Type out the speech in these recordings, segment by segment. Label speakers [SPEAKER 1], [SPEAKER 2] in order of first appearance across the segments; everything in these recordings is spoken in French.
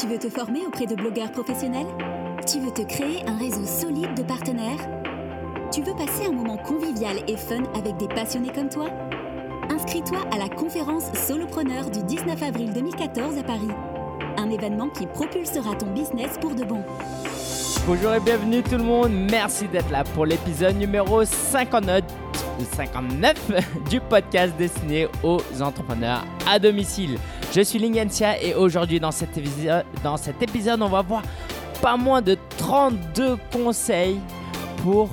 [SPEAKER 1] Tu veux te former auprès de blogueurs professionnels? Tu veux te créer un réseau solide de partenaires? Tu veux passer un moment convivial et fun avec des passionnés comme toi? Inscris-toi à la conférence Solopreneur du 19 avril 2014 à Paris. Un événement qui propulsera ton business pour de bon.
[SPEAKER 2] Bonjour et bienvenue tout le monde, merci d'être là pour l'épisode numéro 59, 59 du podcast destiné aux entrepreneurs à domicile. Je suis Lingensia et aujourd'hui dans cet, épisode, on va voir pas moins de 32 conseils pour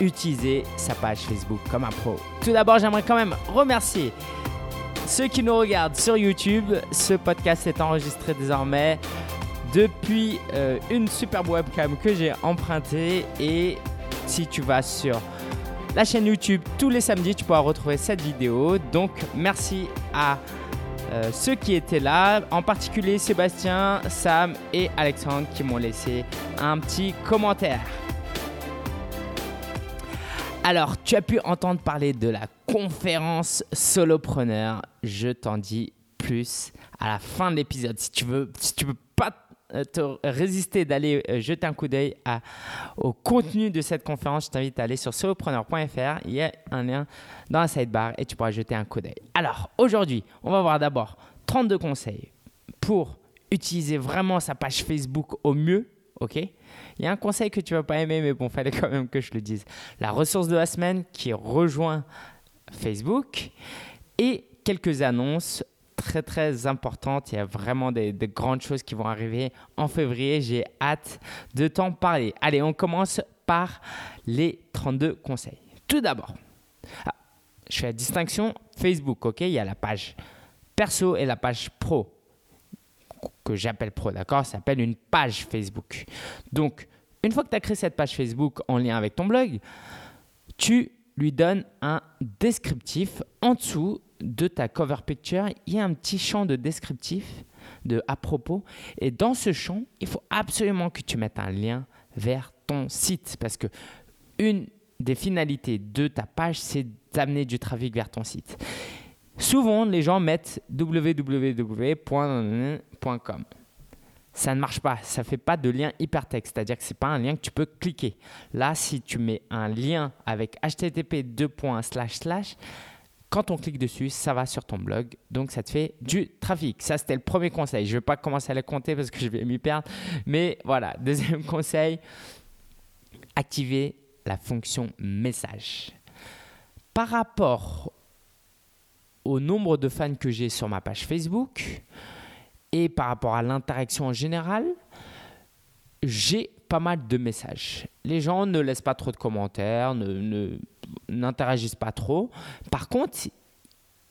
[SPEAKER 2] utiliser sa page Facebook comme un pro. Tout d'abord, j'aimerais quand même remercier ceux qui nous regardent sur YouTube. Ce podcast est enregistré désormais depuis euh, une superbe webcam que j'ai empruntée et si tu vas sur la chaîne YouTube tous les samedis, tu pourras retrouver cette vidéo. Donc merci à euh, ceux qui étaient là, en particulier Sébastien, Sam et Alexandre qui m'ont laissé un petit commentaire. Alors, tu as pu entendre parler de la conférence solopreneur. Je t'en dis plus à la fin de l'épisode. Si tu veux, te résister d'aller euh, jeter un coup d'œil au contenu de cette conférence, je t'invite à aller sur solopreneur.fr. Il y a un lien dans la sidebar et tu pourras jeter un coup d'œil. Alors, aujourd'hui, on va voir d'abord 32 conseils pour utiliser vraiment sa page Facebook au mieux. OK? Il y a un conseil que tu vas pas aimer, mais bon, fallait quand même que je le dise. La ressource de la semaine qui rejoint Facebook et quelques annonces très très importante. Il y a vraiment des, grandes choses qui vont arriver en février. J'ai hâte de t'en parler. Allez, on commence par les 32 conseils. Tout d'abord, ah, je fais la distinction Facebook, ok? Il y a la page perso et la page pro que j'appelle pro, d'accord? Ça s'appelle une page Facebook. Donc, une fois que tu as créé cette page Facebook en lien avec ton blog, tu lui donnes un descriptif en dessous de ta cover picture, il y a un petit champ de descriptif de à propos. Et dans ce champ, il faut absolument que tu mettes un lien vers ton site parce que une des finalités de ta page, c'est d'amener du trafic vers ton site. Souvent, les gens mettent www.com. Ça ne marche pas, ça ne fait pas de lien hypertexte, c'est-à-dire que ce n'est pas un lien que tu peux cliquer. Là, si tu mets un lien avec http quand on clique dessus, ça va sur ton blog. Donc, ça te fait du trafic. Ça, c'était le premier conseil. Je ne vais pas commencer à le compter parce que je vais m'y perdre. Mais voilà, deuxième conseil, activer la fonction message. Par rapport au nombre de fans que j'ai sur ma page Facebook et par rapport à l'interaction en général, j'ai pas mal de messages. Les gens ne laissent pas trop de commentaires, ne, n'interagissent pas trop. Par contre,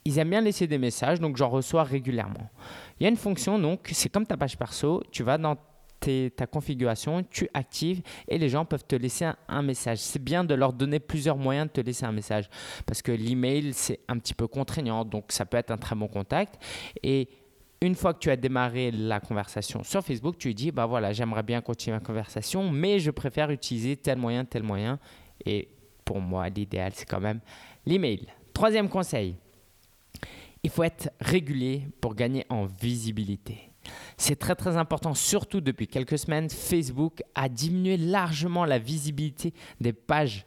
[SPEAKER 2] ils aiment bien laisser des messages, donc j'en reçois régulièrement. Il y a une fonction, donc c'est comme ta page perso, tu vas dans ta configuration, tu actives et les gens peuvent te laisser un, message. C'est bien de leur donner plusieurs moyens de te laisser un message parce que l'email, c'est un petit peu contraignant, donc ça peut être un très bon contact. Et une fois que tu as démarré la conversation sur Facebook, tu dis, bah voilà, j'aimerais bien continuer la conversation, mais je préfère utiliser tel moyen, tel moyen. Et pour moi, l'idéal, c'est quand même l'email. Troisième conseil, il faut être régulier pour gagner en visibilité. C'est très très important, surtout depuis quelques semaines, Facebook a diminué largement la visibilité des pages,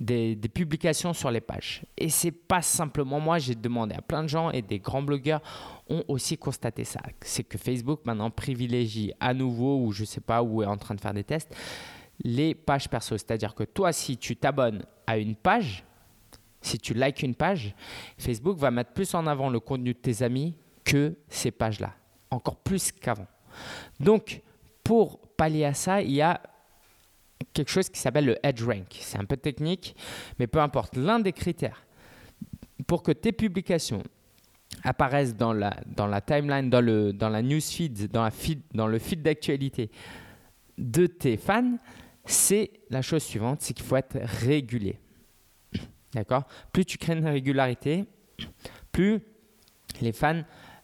[SPEAKER 2] des, publications sur les pages. Et c'est pas simplement moi, j'ai demandé à plein de gens et des grands blogueurs ont aussi constaté ça. C'est que Facebook maintenant privilégie à nouveau, ou je sais pas, où est en train de faire des tests, les pages perso. C'est-à-dire que toi, si tu t'abonnes à une page, si tu likes une page, Facebook va mettre plus en avant le contenu de tes amis que ces pages-là, encore plus qu'avant. Donc, pour pallier à ça, il y a quelque chose qui s'appelle le Edge Rank. C'est un peu technique, mais peu importe. L'un des critères pour que tes publications apparaissent dans la, dans la timeline, dans, le, dans la newsfeed, dans, la feed, dans le feed d'actualité de tes fans, c'est la chose suivante, c'est qu'il faut être régulier. D'accord? Plus tu crées une régularité, plus les fans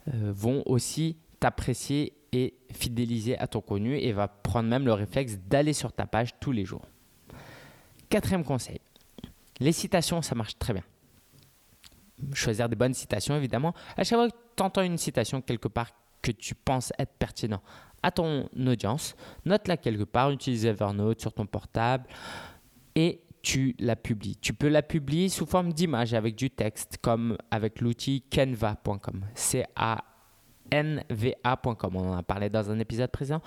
[SPEAKER 2] euh, vont aussi t'apprécier et fidéliser à ton contenu et va prendre même le réflexe d'aller sur ta page tous les jours. Quatrième conseil, les citations, ça marche très bien. Choisir des bonnes citations, évidemment. À chaque fois que tu entends une citation quelque part que tu penses être pertinent à ton audience, note-la quelque part, utilise Evernote sur ton portable et tu la publies. Tu peux la publier sous forme d'image avec du texte, comme avec l'outil canva.com. C'est a nva.com. On en a parlé dans un épisode présent.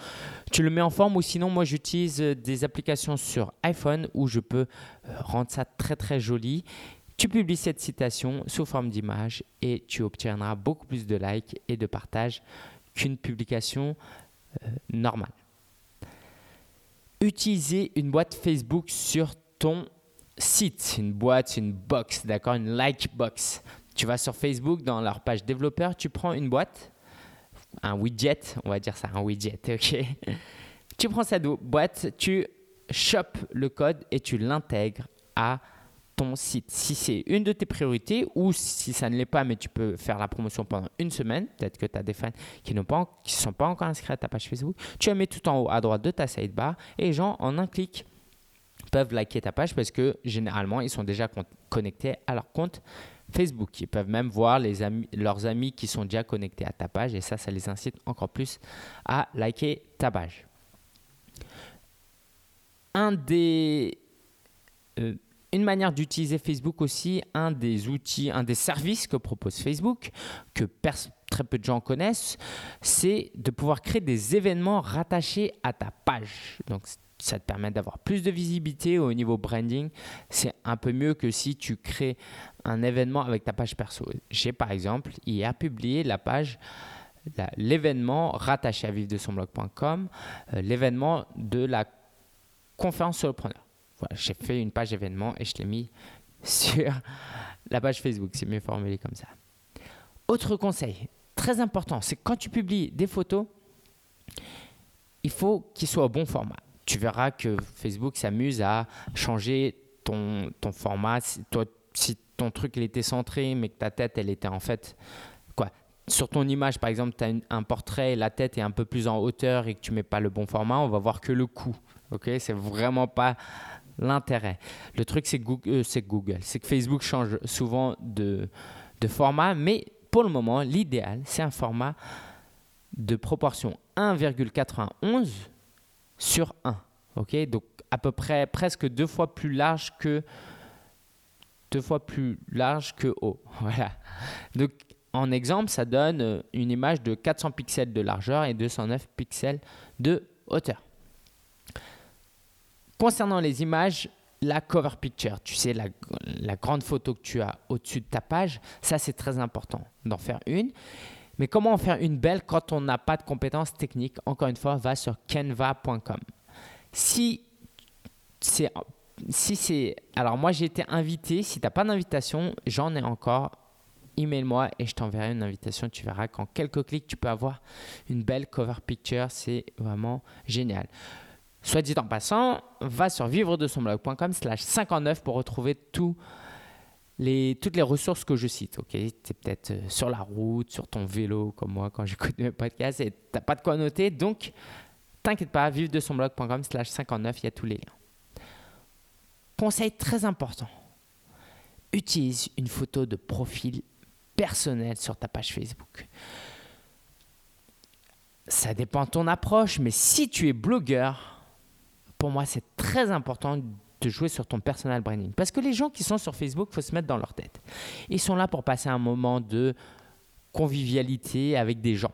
[SPEAKER 2] Tu le mets en forme ou sinon, moi, j'utilise des applications sur iPhone où je peux euh, rendre ça très très joli. Tu publies cette citation sous forme d'image et tu obtiendras beaucoup plus de likes et de partages qu'une publication euh, normale. Utiliser une boîte Facebook sur ton site, une boîte, une box, d'accord, une like box. Tu vas sur Facebook dans leur page développeur, tu prends une boîte, un widget, on va dire ça, un widget, ok. tu prends cette boîte, tu chopes le code et tu l'intègres à ton site. Si c'est une de tes priorités ou si ça ne l'est pas, mais tu peux faire la promotion pendant une semaine, peut-être que tu as des fans qui ne sont pas encore inscrits à ta page Facebook, tu la mets tout en haut à droite de ta sidebar et les gens en un clic peuvent liker ta page parce que généralement ils sont déjà connectés à leur compte Facebook. Ils peuvent même voir leurs amis qui sont déjà connectés à ta page et ça, ça les incite encore plus à liker ta page. Un des, euh, une manière d'utiliser Facebook aussi, un des outils, un des services que propose Facebook, que très peu de gens connaissent, c'est de pouvoir créer des événements rattachés à ta page. Ça te permet d'avoir plus de visibilité au niveau branding. C'est un peu mieux que si tu crées un événement avec ta page perso. J'ai par exemple hier publié la page l'événement rattaché à vivre de son blog.com, euh, l'événement de la conférence solopreneur j'ai fait une page événement et je l'ai mis sur la page Facebook. C'est mieux formulé comme ça. Autre conseil, très important, c'est quand tu publies des photos, il faut qu'ils soient au bon format. Tu verras que Facebook s'amuse à changer ton, ton format. Si, toi, si ton truc il était centré, mais que ta tête, elle était en fait quoi sur ton image, par exemple, tu as un portrait, la tête est un peu plus en hauteur et que tu mets pas le bon format, on va voir que le cou. Ok, c'est vraiment pas l'intérêt. Le truc, c'est Google, euh, c'est c'est que Facebook change souvent de, de format, mais pour le moment, l'idéal, c'est un format de proportion 1,91 sur 1. Ok, donc à peu près presque deux fois plus large que deux fois plus large que haut. Voilà. Donc en exemple, ça donne euh, une image de 400 pixels de largeur et 209 pixels de hauteur. Concernant les images, la cover picture, tu sais, la, grande photo que tu as au-dessus de ta page, ça c'est très important d'en faire une. Mais comment en faire une belle quand on n'a pas de compétences techniques? Encore une fois, va sur canva.com. Si c'est. Si c'est. Alors, moi j'ai été invité. Si tu n'as pas d'invitation, j'en ai encore. Email-moi et je t'enverrai une invitation. Tu verras qu'en quelques clics, tu peux avoir une belle cover picture. C'est vraiment génial. Soit dit en passant, va sur vivre de son blog.com slash 59 pour retrouver toutes les ressources que je cite. Ok, tu es peut-être euh, sur la route, sur ton vélo, comme moi quand j'écoute mes podcasts et tu pas de quoi noter. Donc, t'inquiète pas, vivre de son blog.com slash 59, il y a tous les liens. Conseil très important utilise une photo de profil personnel sur ta page Facebook. Ça dépend de ton approche, mais si tu es blogueur, pour moi, c'est très important de jouer sur ton personal branding. Parce que les gens qui sont sur Facebook, il faut se mettre dans leur tête. Ils sont là pour passer un moment de convivialité avec des gens.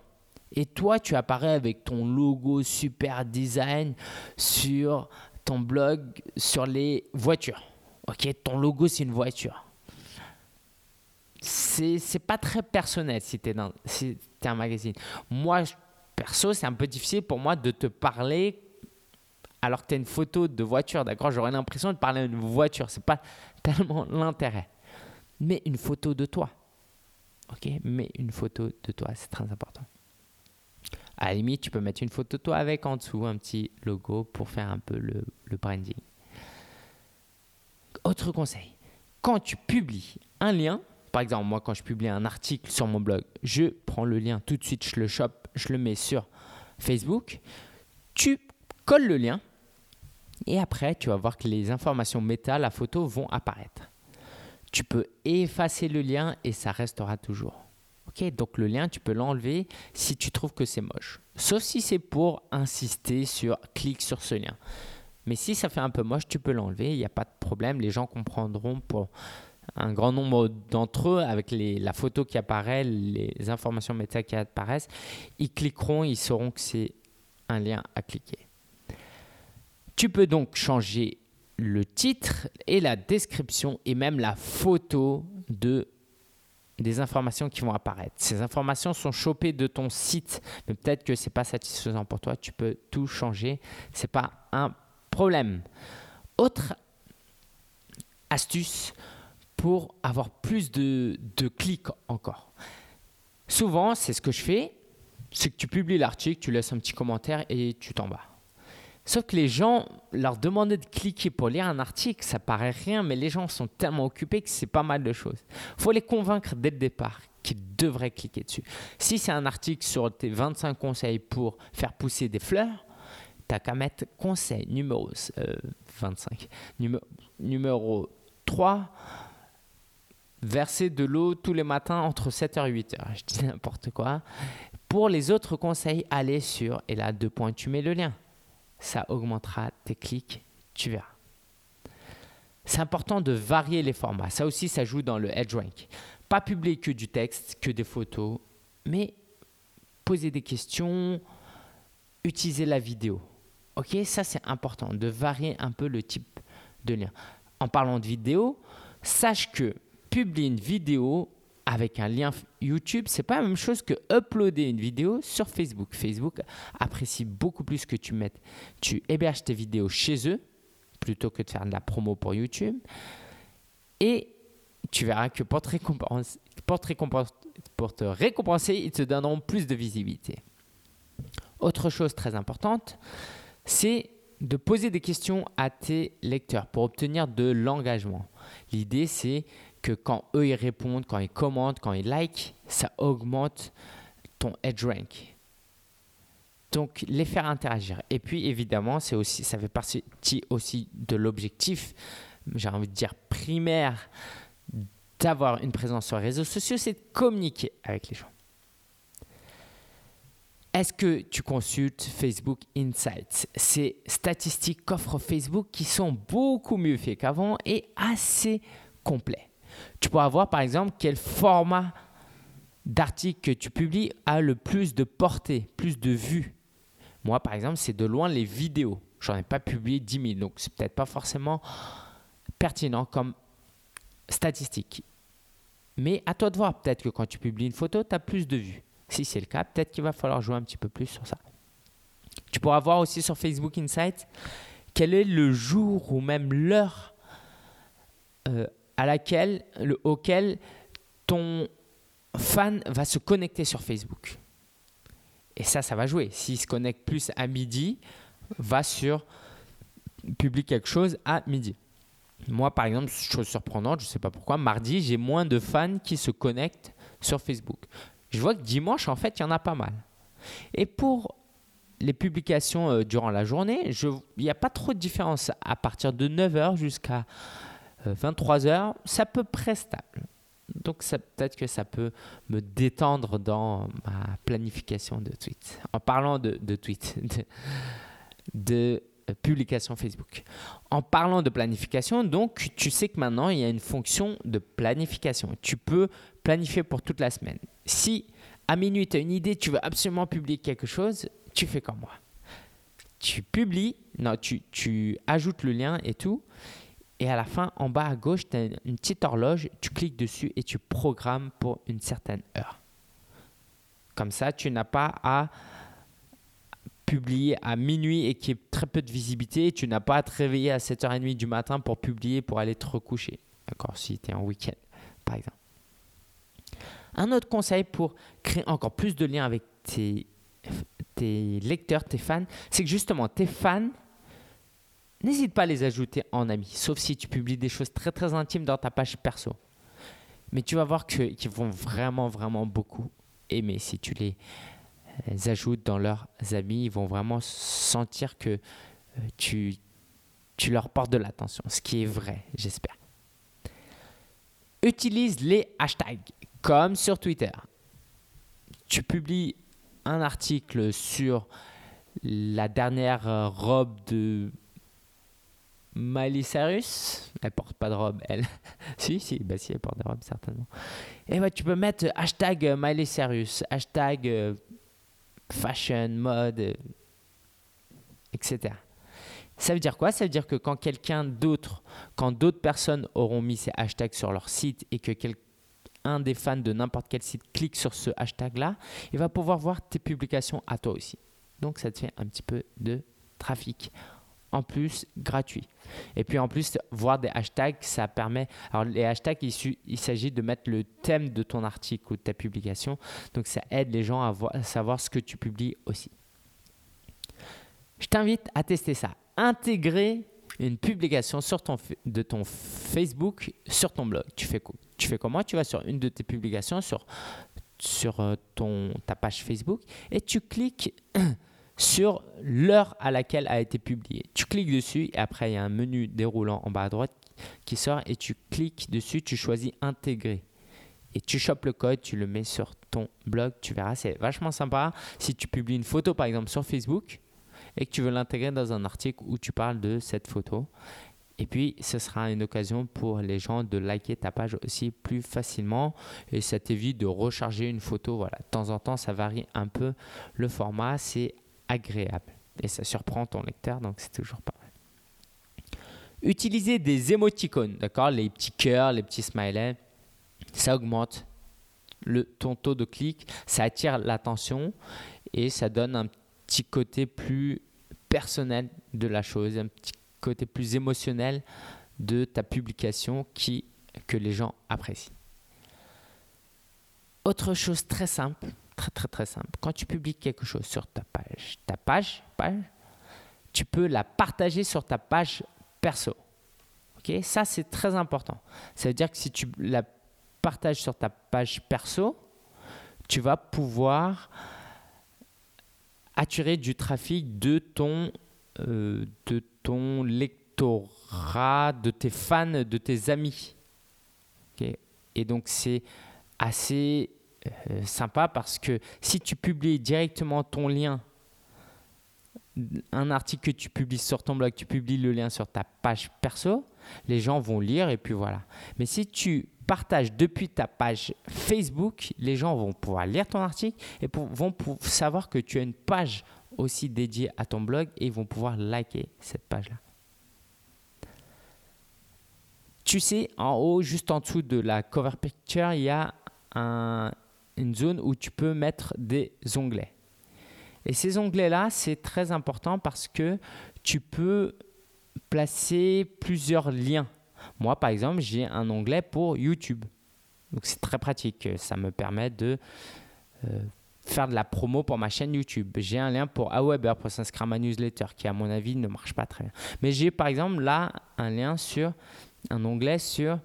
[SPEAKER 2] Et toi, tu apparais avec ton logo super design sur ton blog sur les voitures. Ok, ton logo, c'est une voiture. C'est, pas très personnel si tu si es un magazine. Moi, perso, c'est un peu difficile pour moi de te parler alors que tu as une photo de voiture, d'accord J'aurais l'impression de parler à une voiture. Ce n'est pas tellement l'intérêt. Mais une photo de toi. Ok Mais une photo de toi, c'est très important. À la limite, tu peux mettre une photo de toi avec en dessous un petit logo pour faire un peu le, le branding. Autre conseil, quand tu publies un lien, par exemple, moi, quand je publie un article sur mon blog, je prends le lien tout de suite, je le chope, je le mets sur Facebook. Tu colles le lien et après, tu vas voir que les informations méta, la photo, vont apparaître. Tu peux effacer le lien et ça restera toujours. Ok, donc le lien, tu peux l'enlever si tu trouves que c'est moche. Sauf si c'est pour insister sur clique sur ce lien. Mais si ça fait un peu moche, tu peux l'enlever, il n'y a pas de problème. Les gens comprendront pour un grand nombre d'entre eux, avec la photo qui apparaît, les informations méta qui apparaissent, ils cliqueront, ils sauront que c'est un lien à cliquer. Tu peux donc changer le titre et la description et même la photo de des informations qui vont apparaître. Ces informations sont chopées de ton site, mais peut-être que c'est pas satisfaisant pour toi. Tu peux tout changer. C'est pas un problème. Autre astuce pour avoir plus de, de clics encore. Souvent, c'est ce que je fais, c'est que tu publies l'article, tu laisses un petit commentaire et tu t'en vas. Sauf que les gens, leur demander de cliquer pour lire un article, ça paraît rien, mais les gens sont tellement occupés que c'est pas mal de choses. Faut les convaincre dès le départ qu'ils devraient cliquer dessus. Si c'est un article sur tes 25 conseils pour faire pousser des fleurs, tu qu'à mettre conseil numéro 25. Euh, numéro 3, verser de l'eau tous les matins entre 7h et 8h. Je dis n'importe quoi. Pour les autres conseils, allez sur, et là, deux points, tu mets le lien ça augmentera tes clics, tu verras. C'est important de varier les formats. Ça aussi, ça joue dans le rank. Pas publier que du texte, que des photos, mais poser des questions, utiliser la vidéo. Ok, ça c'est important de varier un peu le type de lien. En parlant de vidéo, sache que publier une vidéo avec un lien YouTube, c'est pas la même chose que uploader une vidéo sur Facebook. Facebook apprécie beaucoup plus que tu mettes, tu héberges tes vidéos chez eux plutôt que de faire de la promo pour YouTube. Et tu verras que pour te pour te récompenser ils te donneront plus de visibilité. Autre chose très importante, c'est de poser des questions à tes lecteurs pour obtenir de l'engagement. L'idée, c'est que quand eux ils répondent, quand ils commentent, quand ils like, ça augmente ton edge rank. Donc les faire interagir. Et puis évidemment, c'est aussi, ça fait partie aussi de l'objectif, j'ai envie de dire primaire, d'avoir une présence sur les réseaux sociaux, c'est de communiquer avec les gens. Est-ce que tu consultes Facebook Insights? Ces statistiques qu'offre Facebook qui sont beaucoup mieux faites qu'avant et assez complets. Tu pourras voir par exemple quel format d'article que tu publies a le plus de portée, plus de vues. Moi par exemple, c'est de loin les vidéos. J'en ai pas publié 10 000, donc c'est peut-être pas forcément pertinent comme statistique. Mais à toi de voir, peut-être que quand tu publies une photo, tu as plus de vues. Si c'est le cas, peut-être qu'il va falloir jouer un petit peu plus sur ça. Tu pourras voir aussi sur Facebook Insight quel est le jour ou même l'heure euh, à laquelle, le, auquel ton fan va se connecter sur Facebook. Et ça, ça va jouer. S'il se connecte plus à midi, va sur publie quelque chose à midi. Moi, par exemple, chose surprenante, je ne sais pas pourquoi, mardi, j'ai moins de fans qui se connectent sur Facebook. Je vois que dimanche, en fait, il y en a pas mal. Et pour les publications euh, durant la journée, il n'y a pas trop de différence à partir de 9h jusqu'à 23 euh, heures, c'est à peu près stable. Donc peut-être que ça peut me détendre dans ma planification de tweets. En parlant de, de tweets, de, euh, publication Facebook. En parlant de planification, donc tu sais que maintenant il y a une fonction de planification. Tu peux planifier pour toute la semaine. Si à minuit tu as une idée, tu veux absolument publier quelque chose, tu fais comme moi. Tu publies, non, tu, tu ajoutes le lien et tout. Et à la fin, en bas à gauche, tu as une petite horloge, tu cliques dessus et tu programmes pour une certaine heure. Comme ça, tu n'as pas à publier à minuit et qu'il y ait très peu de visibilité. Tu n'as pas à te réveiller à 7h30 du matin pour publier pour aller te recoucher. D'accord Si tu es en week-end, par exemple. Un autre conseil pour créer encore plus de liens avec tes, tes lecteurs, tes fans, c'est que justement, tes fans n'hésite pas à les ajouter en amis, sauf si tu publies des choses très très intimes dans ta page perso. Mais tu vas voir qu'ils vont vraiment vraiment beaucoup aimer si tu les euh, ajoutes dans leurs amis. Ils vont vraiment sentir que euh, tu, tu leur portes de l'attention, ce qui est vrai, j'espère. Utilise les hashtags comme sur Twitter. tu publies un article sur la dernière euh, robe de Miley Cyrus. Elle porte pas de robe, elle. si, si, bah si, elle porte des robes, certainement. Et ouais, tu peux mettre hashtag euh, Miley Cyrus, hashtag euh, fashion, mode, etc. Ça veut dire quoi? Ça veut dire que quand quelqu'un d'autre, quand d'autres personnes auront mis ces hashtags sur leur site et que un des fans de n'importe quel site clique sur ce hashtag-là, il va pouvoir voir tes publications à toi aussi. Donc ça te fait un petit peu de trafic en plus gratuit. Et puis en plus, voir des hashtags, ça permet... Alors les hashtags, il, s'agit de mettre le thème de ton article ou de ta publication. Donc ça aide les gens à, savoir ce que tu publies aussi. Je t'invite à tester ça. Intégrer une publication sur ton, de ton Facebook sur ton blog. Tu fais, tu fais comment? Tu vas sur une de tes publications, sur, sur euh, ton, ta page Facebook, et tu cliques sur l'heure à laquelle a été publié. Tu cliques dessus et après il y a un menu déroulant en bas à droite qui sort et tu cliques dessus, tu choisis intégrer. Et tu chopes le code, tu le mets sur ton blog, tu verras, c'est vachement sympa. Si tu publies une photo par exemple sur Facebook et que tu veux l'intégrer dans un article où tu parles de cette photo, et puis, ce sera une occasion pour les gens de liker ta page aussi plus facilement. Et ça t'évite de recharger une photo. Voilà, de temps en temps, ça varie un peu le format. C'est agréable. Et ça surprend ton lecteur, donc c'est toujours pas mal. Utiliser des émoticônes, d'accord Les petits cœurs, les petits smileys, ça augmente le, ton taux de clic, ça attire l'attention et ça donne un petit côté plus personnel de la chose, un petit côté plus émotionnel de ta publication qui, que les gens apprécient. Autre chose très simple, très très très simple. Quand tu publies quelque chose sur ta page, ta page, page tu peux la partager sur ta page perso. Ok, ça c'est très important. Ça veut dire que si tu la partages sur ta page perso, tu vas pouvoir attirer du trafic de ton, euh, de ton lectorat, de tes fans, de tes amis. Et donc c'est assez euh, sympa parce que si tu publies directement ton lien, un article que tu publies sur ton blog, tu publies le lien sur ta page perso, les gens vont lire et puis voilà. Mais si tu partages depuis ta page Facebook, les gens vont pouvoir lire ton article et vont savoir que tu as une page aussi dédiée à ton blog et ils vont pouvoir liker cette page-là. Tu sais, en haut, juste en dessous de la cover picture, il y a un, une zone où tu peux mettre des onglets. Et ces onglets-là, c'est très important parce que tu peux placer plusieurs liens. Moi, par exemple, j'ai un onglet pour YouTube. Donc c'est très pratique. Ça me permet de euh, faire de la promo pour ma chaîne YouTube. J'ai un lien pour Aweber pour s'inscrire à ma newsletter qui, à mon avis, ne marche pas très bien. Mais j'ai par exemple là un lien sur un onglet sur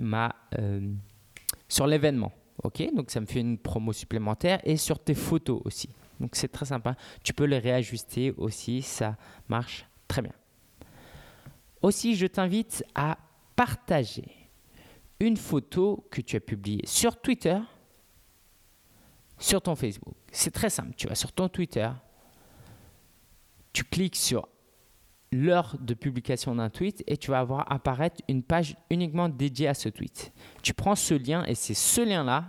[SPEAKER 2] euh, sur l'événement. Ok, donc ça me fait une promo supplémentaire et sur tes photos aussi. Donc c'est très sympa. Tu peux les réajuster aussi, ça marche très bien. Aussi, je t'invite à partager une photo que tu as publiée sur Twitter, sur ton Facebook. C'est très simple. Tu vas sur ton Twitter, tu cliques sur l'heure de publication d'un tweet et tu vas voir apparaître une page uniquement dédiée à ce tweet. Tu prends ce lien et c'est ce lien-là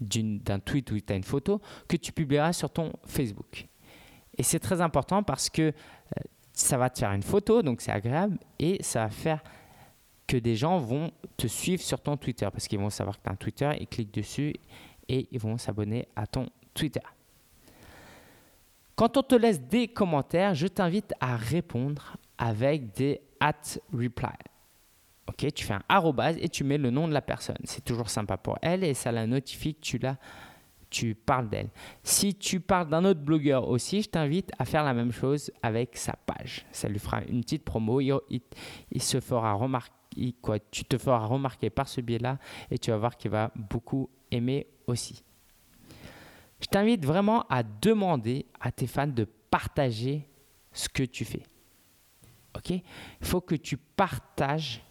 [SPEAKER 2] d'un tweet où tu as une photo que tu publieras sur ton Facebook. Et c'est très important parce que euh, ça va te faire une photo, donc c'est agréable, et ça va faire que des gens vont te suivre sur ton Twitter parce qu'ils vont savoir que tu as un Twitter, ils cliquent dessus et ils vont s'abonner à ton Twitter. Quand on te laisse des commentaires, je t'invite à répondre avec des at reply. Ok, tu fais un arrobase et tu mets le nom de la personne. C'est toujours sympa pour elle et ça la notifie que tu, la, tu parles d'elle. Si tu parles d'un autre blogueur aussi, je t'invite à faire la même chose avec sa page. Ça lui fera une petite promo. Il, se fera remarquer, quoi, tu te feras remarquer par ce biais-là et tu vas voir qu'il va beaucoup aimer aussi. Je t'invite vraiment à demander à tes fans de partager ce que tu fais. Ok? Il faut que tu partages.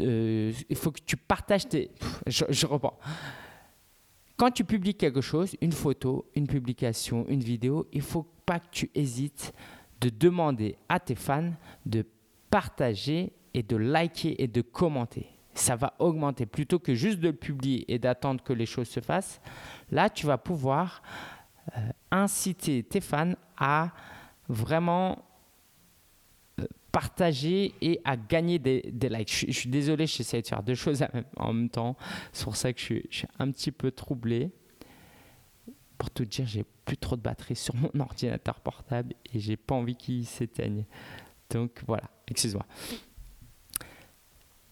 [SPEAKER 2] Euh, il faut que tu partages tes. Je, reprends. quand tu publies quelque chose, une photo, une publication, une vidéo, il ne faut pas que tu hésites de demander à tes fans de partager et de liker et de commenter. Ça va augmenter plutôt que juste de le publier et d'attendre que les choses se fassent. Là, tu vas pouvoir euh, inciter tes fans à vraiment euh, partager et à gagner des, likes. Je, suis désolé, j'essaie de faire deux choses en même temps. C'est pour ça que je suis, un petit peu troublé. Pour tout dire, j'ai plus trop de batterie sur mon ordinateur portable et j'ai pas envie qu'il s'éteigne. Donc voilà, excuse-moi.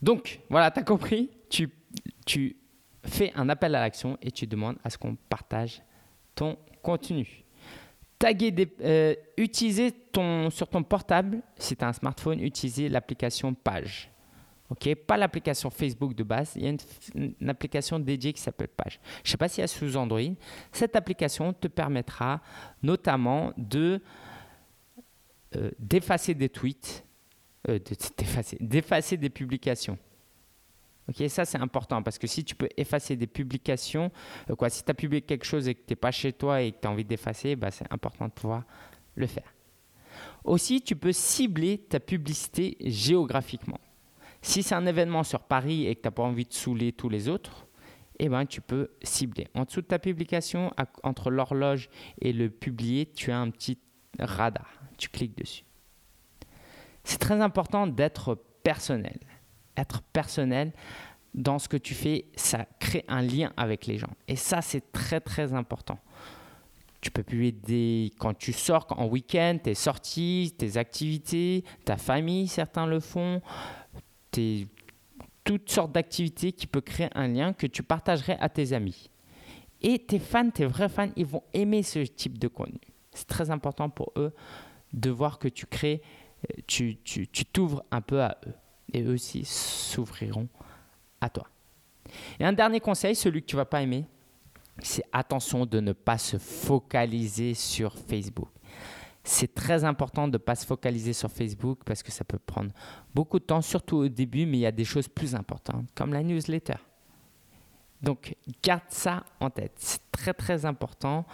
[SPEAKER 2] Donc voilà, tu as compris. Tu, fais un appel à l'action et tu demandes à ce qu'on partage ton contenu taguer euh, utiliser ton, sur ton portable, si tu as un smartphone, utiliser l'application Page. Pas l'application Facebook de base, il y a une, application dédiée qui s'appelle Page. Je ne sais pas si elle est sous Android. Cette application te permettra notamment de euh, d'effacer des tweets, euh, d'effacer des publications. Ok, ça c'est important parce que si tu peux effacer des publications, euh, quoi, si tu as publié quelque chose et que tu n'es pas chez toi et que tu as envie d'effacer, bah, c'est important de pouvoir le faire. Aussi, tu peux cibler ta publicité géographiquement. Si c'est un événement sur Paris et que tu n'as pas envie de saouler tous les autres, eh ben, tu peux cibler. En dessous de ta publication, entre l'horloge et le publier, tu as un petit radar. Tu cliques dessus. C'est très important d'être personnel être personnel dans ce que tu fais, ça crée un lien avec les gens. Et ça, c'est très, très important. Tu peux publier quand tu sors en week-end, tes sorties, tes activités, ta famille, certains le font, tes, toutes sortes d'activités qui peuvent créer un lien que tu partagerais à tes amis. Et tes fans, tes vrais fans, ils vont aimer ce type de contenu. C'est très important pour eux de voir que tu crées, tu t'ouvres un peu à eux et eux aussi s'ouvriront à toi. Et un dernier conseil, celui que tu vas pas aimer, c'est attention de ne pas se focaliser sur Facebook. C'est très important de ne pas se focaliser sur Facebook parce que ça peut prendre beaucoup de temps, surtout au début, mais il y a des choses plus importantes, comme la newsletter. Donc, garde ça en tête. C'est très, très important.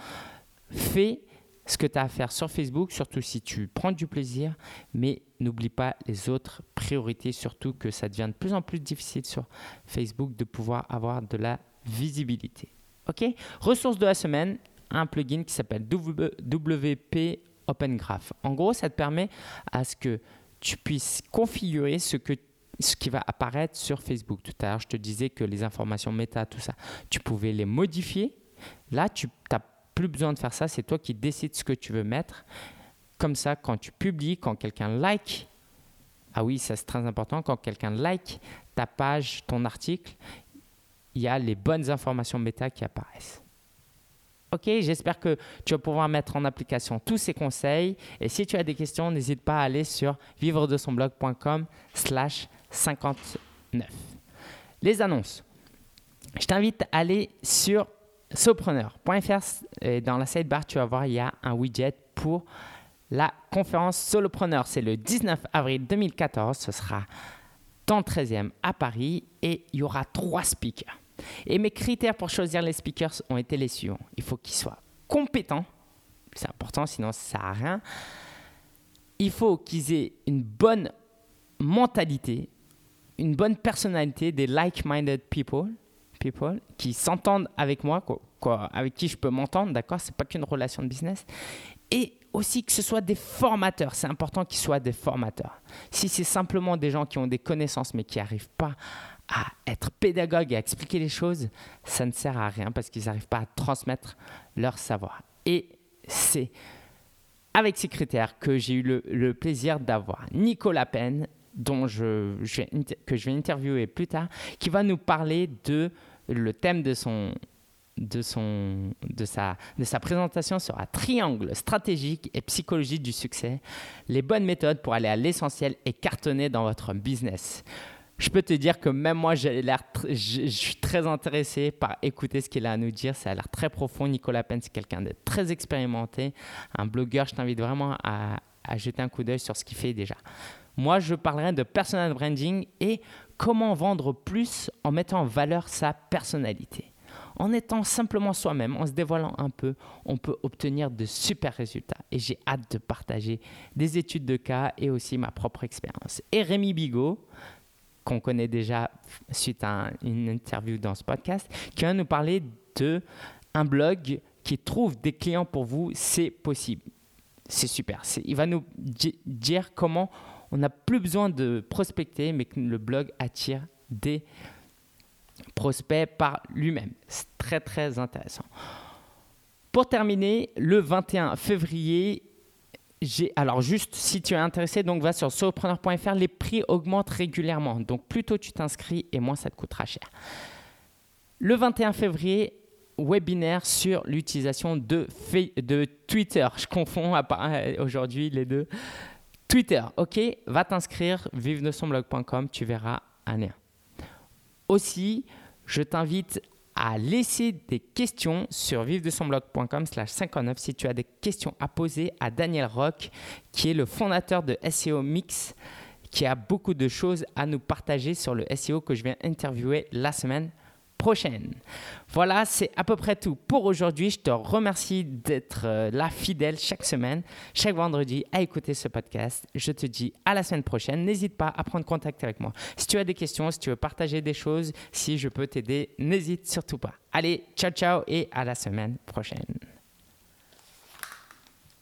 [SPEAKER 2] Fais ce que tu as à faire sur Facebook, surtout si tu prends du plaisir, mais n'oublie pas les autres priorités, surtout que ça devient de plus en plus difficile sur Facebook de pouvoir avoir de la visibilité. OK? Ressource de la semaine, un plugin qui s'appelle WP Open Graph. En gros, ça te permet à ce que tu puisses configurer ce que ce qui va apparaître sur Facebook. Tout à l'heure, je te disais que les informations méta, tout ça, tu pouvais les modifier. Là, tu n'as plus besoin de faire ça, c'est toi qui décides ce que tu veux mettre. Comme ça, quand tu publies, quand quelqu'un like, ah oui, ça c'est très important, quand quelqu'un like ta page, ton article, il y a les bonnes informations méta qui apparaissent. Ok, j'espère que tu vas pouvoir mettre en application tous ces conseils. Et si tu as des questions, n'hésite pas à aller sur vivre de son blog.com slash 59. Les annonces. Je t'invite à aller sur solopreneur.fr et dans la sidebar, tu vas voir, il y a un widget pour la conférence Solopreneur. C'est le 19 avril 2014. Ce sera dans le 13e à Paris et il y aura trois speakers. Et mes critères pour choisir les speakers ont été les suivants. Il faut qu'ils soient compétents. C'est important, sinon ça ne sert à rien. Il faut qu'ils aient une bonne mentalité, une bonne personnalité, des like-minded people people qui s'entendent avec moi, quoi, avec qui je peux m'entendre, d'accord C'est pas qu'une relation de business. Et aussi que ce soit des formateurs. C'est important qu'ils soient des formateurs. Si c'est simplement des gens qui ont des connaissances mais qui n'arrivent pas à être pédagogues et à expliquer les choses, ça ne sert à rien parce qu'ils n'arrivent pas à transmettre leur savoir. Et c'est avec ces critères que j'ai eu le, plaisir d'avoir Nicolas Penn, dont je, que je vais interviewer plus tard, qui va nous parler de le thème de son de, son, de, sa, de sa présentation sera triangle stratégique et psychologique du succès, les bonnes méthodes pour aller à l'essentiel et cartonner dans votre business. Je peux te dire que même moi, j'ai l'air je, suis très intéressé par écouter ce qu'il a à nous dire. Ça a l'air très profond. Nicolas Penn, c'est quelqu'un de très expérimenté, un blogueur. Je t'invite vraiment à, à jeter un coup d'œil sur ce qu'il fait déjà. Moi, je parlerai de personal branding et comment vendre plus en mettant en valeur sa personnalité. En étant simplement soi-même, en se dévoilant un peu, on peut obtenir de super résultats. Et j'ai hâte de partager des études de cas et aussi ma propre expérience. Et Rémi Bigot, qu'on connaît déjà suite à une interview dans ce podcast, qui va nous parler de un blog qui trouve des clients pour vous, c'est possible. C'est super. Il va nous dire comment on n'a plus besoin de prospecter, mais le blog attire des prospects par lui-même. C'est très très intéressant. Pour terminer, le 21 février, alors juste si tu es intéressé, donc va sur solopreneur.fr, les prix augmentent régulièrement. Donc plus tôt tu t'inscris et moins ça te coûtera cher. Le 21 février, webinaire sur l'utilisation de, de Twitter. Je confonds aujourd'hui les deux. Twitter, ok, va t'inscrire, vive de son blog.com, tu verras un lien. Aussi, je t'invite à laisser des questions sur vive de son blog.com slash 59 si tu as des questions à poser à Daniel Rock, qui est le fondateur de SEO Mix, qui a beaucoup de choses à nous partager sur le SEO que je viens interviewer la semaine Voilà, c'est à peu près tout pour aujourd'hui. Je te remercie d'être euh, là fidèle chaque semaine, chaque vendredi à écouter ce podcast. Je te dis à la semaine prochaine. N'hésite pas à prendre contact avec moi. Si tu as des questions, si tu veux partager des choses, si je peux t'aider, n'hésite surtout pas. Allez, ciao ciao et à la semaine prochaine.